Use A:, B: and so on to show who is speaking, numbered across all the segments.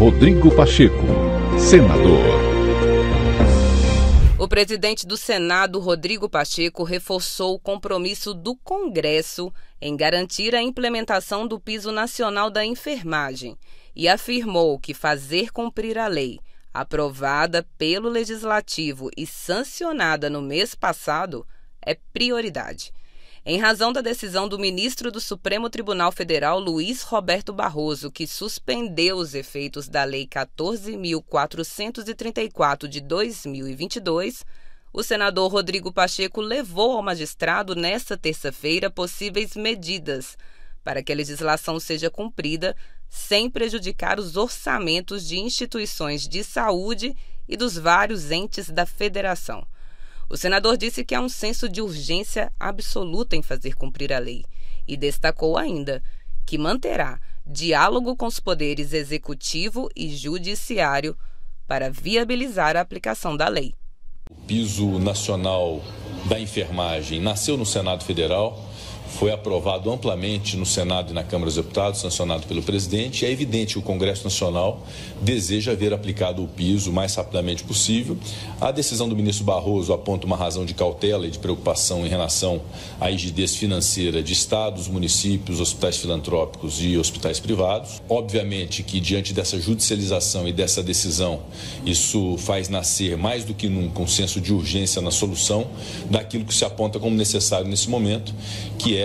A: Rodrigo Pacheco, senador.
B: O presidente do Senado, Rodrigo Pacheco, reforçou o compromisso do Congresso em garantir a implementação do piso nacional da enfermagem e afirmou que fazer cumprir a lei, aprovada pelo Legislativo e sancionada no mês passado, é prioridade em razão da decisão do ministro do Supremo Tribunal Federal, Luiz Roberto Barroso, que suspendeu os efeitos da Lei 14.434 de 2022, o senador Rodrigo Pacheco levou ao magistrado nesta terça-feira possíveis medidas para que a legislação seja cumprida sem prejudicar os orçamentos de instituições de saúde e dos vários entes da federação. O senador disse que há um senso de urgência absoluta em fazer cumprir a lei e destacou ainda que manterá diálogo com os poderes executivo e judiciário para viabilizar a aplicação da lei.
C: O piso nacional da enfermagem nasceu no Senado Federal foi aprovado amplamente no Senado e na Câmara dos Deputados, sancionado pelo presidente, é evidente que o Congresso Nacional deseja ver aplicado o piso o mais rapidamente possível. A decisão do ministro Barroso aponta uma razão de cautela e de preocupação em relação à rigidez financeira de estados, municípios, hospitais filantrópicos e hospitais privados. Obviamente que, diante dessa judicialização e dessa decisão, isso faz nascer mais do que nunca um senso de urgência na solução daquilo que se aponta como necessário nesse momento, que é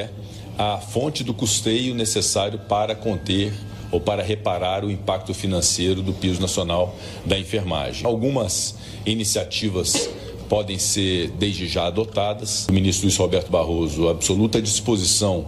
C: a fonte do custeio necessário para conter ou para reparar o impacto financeiro do piso nacional da enfermagem. Algumas iniciativas podem ser desde já adotadas. O ministro Luiz Roberto Barroso, absoluta disposição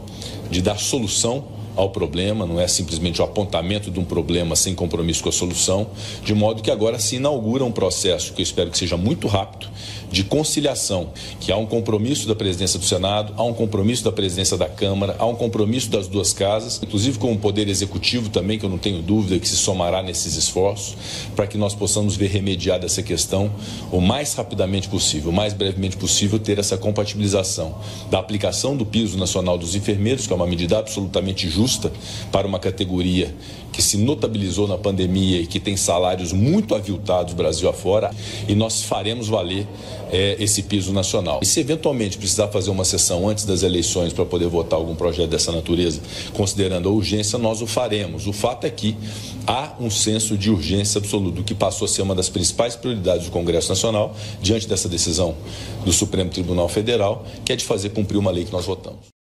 C: de dar solução ao problema, não é simplesmente o apontamento de um problema sem compromisso com a solução, de modo que agora se inaugura um processo que eu espero que seja muito rápido de conciliação, que há um compromisso da presidência do Senado, há um compromisso da presidência da Câmara, há um compromisso das duas casas, inclusive com o Poder Executivo também, que eu não tenho dúvida que se somará nesses esforços, para que nós possamos ver remediada essa questão o mais rapidamente possível, o mais brevemente possível, ter essa compatibilização da aplicação do piso nacional dos enfermeiros, que é uma medida absolutamente justa para uma categoria que se notabilizou na pandemia e que tem salários muito aviltados Brasil afora, e nós faremos valer é, esse piso nacional. E se eventualmente precisar fazer uma sessão antes das eleições para poder votar algum projeto dessa natureza, considerando a urgência, nós o faremos. O fato é que há um senso de urgência absoluto, que passou a ser uma das principais prioridades do Congresso Nacional, diante dessa decisão do Supremo Tribunal Federal, que é de fazer cumprir uma lei que nós votamos.